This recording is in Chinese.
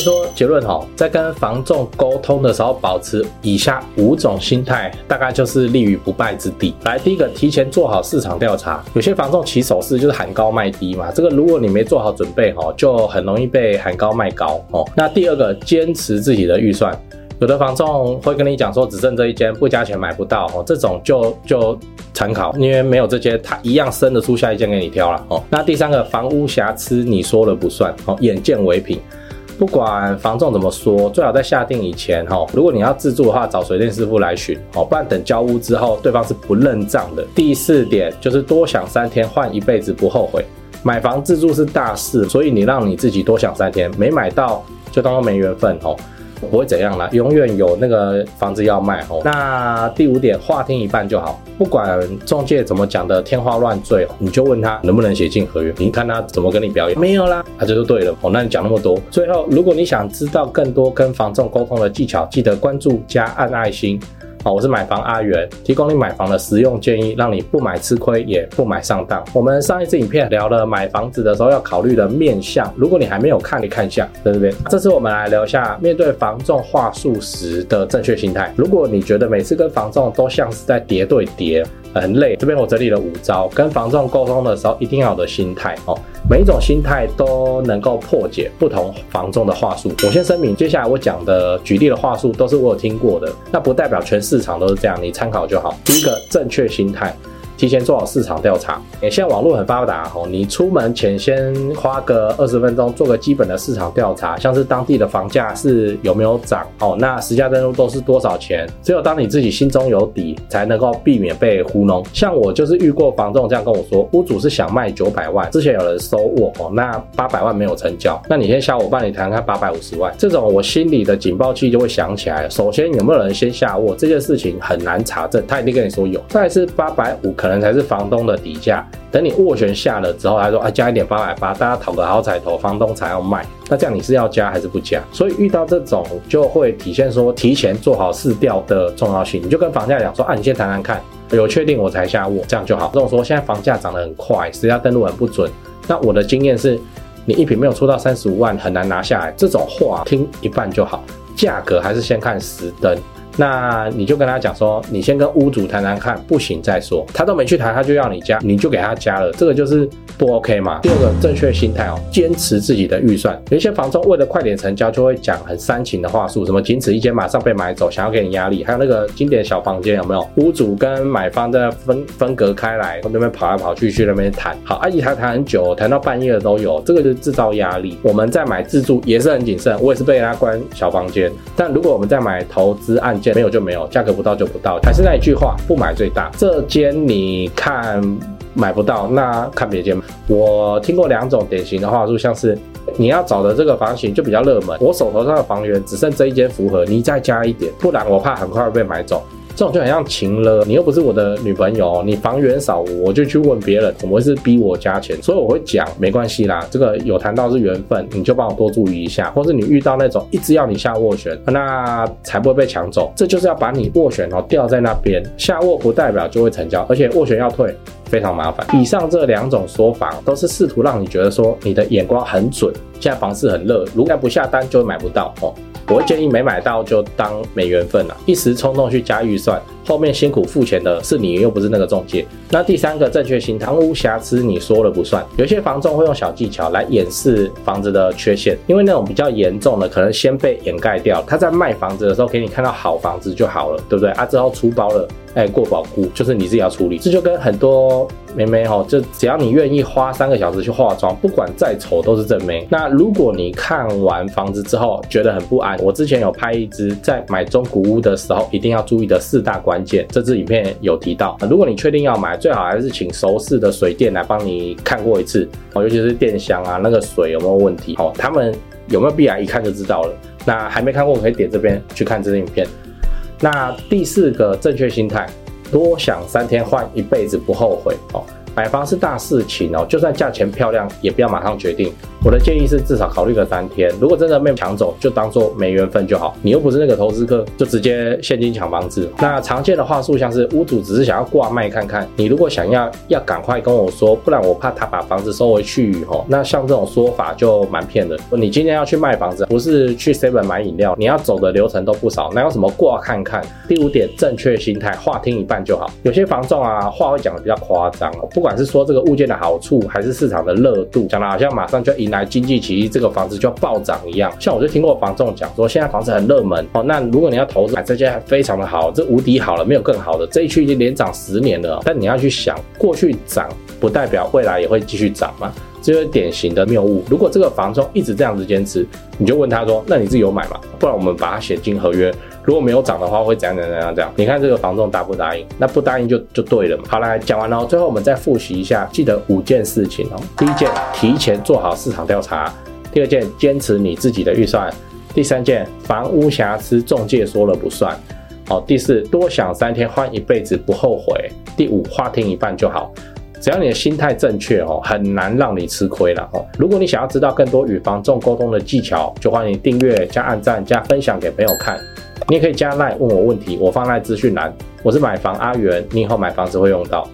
说结论哈，在跟房仲沟通的时候，保持以下五种心态，大概就是立于不败之地。来，第一个，提前做好市场调查。有些房仲起手式就是喊高卖低嘛，这个如果你没做好准备哦，就很容易被喊高卖高哦。那第二个，坚持自己的预算。有的房仲会跟你讲说，只剩这一间，不加钱买不到哦，这种就就参考，因为没有这些，他一样生得出下一间给你挑了哦。那第三个，房屋瑕疵你说了不算哦，眼见为凭。不管房仲怎么说，最好在下定以前哈，如果你要自住的话，找水电师傅来询哦，不然等交屋之后，对方是不认账的。第四点就是多想三天，换一辈子不后悔。买房自住是大事，所以你让你自己多想三天，没买到就当做没缘分哦。不会怎样啦，永远有那个房子要卖哦。那第五点，话听一半就好，不管中介怎么讲的天花乱坠，你就问他能不能写进合约，你看他怎么跟你表演，没有啦，他就对了哦。那你讲那么多，最后如果你想知道更多跟房仲沟通的技巧，记得关注加按爱心。好，我是买房阿元，提供你买房的实用建议，让你不买吃亏，也不买上当。我们上一次影片聊了买房子的时候要考虑的面向，如果你还没有看，你看一下，在这边？这次我们来聊一下面对房仲话术时的正确心态。如果你觉得每次跟房仲都像是在叠对叠，很累，这边我整理了五招跟房仲沟通的时候一定要有的心态哦。每一种心态都能够破解不同房仲的话术。我先声明，接下来我讲的举例的话术都是我有听过的，那不代表全市场都是这样，你参考就好。第一个，正确心态。提前做好市场调查。诶，现在网络很发达哦，你出门前先花个二十分钟做个基本的市场调查，像是当地的房价是有没有涨哦，那实价登录都是多少钱？只有当你自己心中有底，才能够避免被糊弄。像我就是遇过房仲这样跟我说，屋主是想卖九百万，之前有人收我哦，那八百万没有成交，那你先下我帮你谈看八百五十万，这种我心里的警报器就会响起来。首先有没有人先下我这件事情很难查证，他一定跟你说有。再是八百五可。可能才是房东的底价，等你斡旋下了之后，他说啊，加一点八百八，大家讨个好彩头，房东才要卖。那这样你是要加还是不加？所以遇到这种就会体现说提前做好市调的重要性。你就跟房价讲说啊，你先谈谈看，有确定我才下斡，这样就好。这种说现在房价涨得很快，实价登录很不准。那我的经验是，你一坪没有出到三十五万，很难拿下来。这种话听一半就好，价格还是先看实登。那你就跟他讲说，你先跟屋主谈谈看，不行再说。他都没去谈，他就要你加，你就给他加了，这个就是不 OK 嘛。第二个正确心态哦，坚持自己的预算。有一些房东为了快点成交，就会讲很煽情的话术，什么仅此一间马上被买走，想要给你压力。还有那个经典小房间有没有？屋主跟买方在分分隔开来，从那边跑来跑去去那边谈。好，阿姨谈谈很久，谈到半夜的都有，这个就是制造压力。我们在买自住也是很谨慎，我也是被人家关小房间。但如果我们在买投资案件，没有就没有，价格不到就不到，还是那一句话，不买最大。这间你看买不到，那看别间。我听过两种典型的话术，像是你要找的这个房型就比较热门，我手头上的房源只剩这一间符合，你再加一点，不然我怕很快会被买走。这种就很像情了，你又不是我的女朋友，你房源少，我就去问别人，怎么会是逼我加钱？所以我会讲，没关系啦，这个有谈到是缘分，你就帮我多注意一下，或是你遇到那种一直要你下斡旋，那才不会被抢走。这就是要把你斡旋哦吊在那边，下斡不代表就会成交，而且斡旋要退非常麻烦。以上这两种说法都是试图让你觉得说你的眼光很准，现在房市很热，如果不下单就会买不到哦。我会建议没买到就当没缘分了，一时冲动去加预算，后面辛苦付钱的是你，又不是那个中介。那第三个正确心态，房屋瑕疵你说了不算。有些房仲会用小技巧来掩饰房子的缺陷，因为那种比较严重的可能先被掩盖掉。他在卖房子的时候给你看到好房子就好了，对不对啊？之后出包了。哎，过保固就是你自己要处理，这就跟很多妹妹哈，就只要你愿意花三个小时去化妆，不管再丑都是正妹。那如果你看完房子之后觉得很不安，我之前有拍一支在买中古屋的时候一定要注意的四大关键，这支影片有提到。如果你确定要买，最好还是请熟识的水电来帮你看过一次哦，尤其是电箱啊，那个水有没有问题哦，他们有没有必然一看就知道了。那还没看过可以点这边去看这支影片。那第四个正确心态，多想三天换一辈子不后悔哦。买房是大事情哦，就算价钱漂亮，也不要马上决定。我的建议是至少考虑个三天。如果真的没有抢走，就当做没缘分就好。你又不是那个投资客，就直接现金抢房子。那常见的话术像是屋主只是想要挂卖看看，你如果想要，要赶快跟我说，不然我怕他把房子收回去哦。那像这种说法就蛮骗的。你今天要去卖房子，不是去 Seven 买饮料，你要走的流程都不少，哪有什么挂看看？第五点，正确心态，话听一半就好。有些房仲啊，话会讲的比较夸张哦，不管还是说这个物件的好处，还是市场的热度，讲的好像马上就迎来经济起义，这个房子就要暴涨一样。像我就听过房仲讲说，现在房子很热门哦，那如果你要投资买这间非常的好，这无敌好了，没有更好的，这一区已经连涨十年了。但你要去想，过去涨不代表未来也会继续涨嘛，这就是典型的谬误。如果这个房仲一直这样子坚持，你就问他说，那你自己有买吗？不然我们把它写进合约。如果没有涨的话，会怎样怎样怎样这样？你看这个房仲答不答应？那不答应就就对了嘛。好，来讲完了，最后我们再复习一下，记得五件事情哦。第一件，提前做好市场调查；第二件，坚持你自己的预算；第三件，房屋瑕疵中介说了不算；哦，第四，多想三天换一辈子不后悔；第五，话听一半就好。只要你的心态正确哦，很难让你吃亏了哦。如果你想要知道更多与房仲沟通的技巧，就欢迎订阅、加按赞、加分享给朋友看。你也可以加赖问我问题，我放在资讯栏。我是买房阿元，你以后买房子会用到。